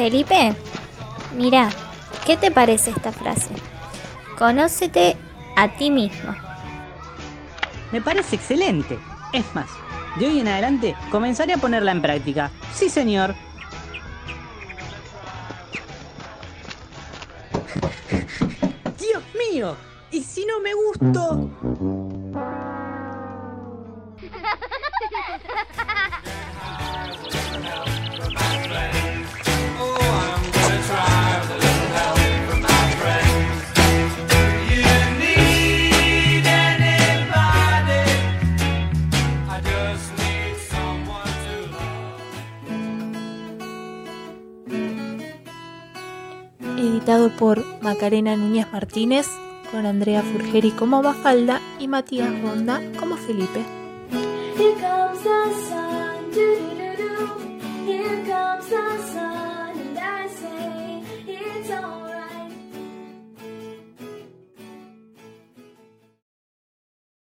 Felipe, mira, ¿qué te parece esta frase? Conócete a ti mismo. Me parece excelente. Es más, de hoy en adelante comenzaré a ponerla en práctica. Sí, señor. Dios mío, ¿y si no me gusto? editado por Macarena Núñez Martínez, con Andrea Furgeri como Mafalda y Matías Ronda como Felipe.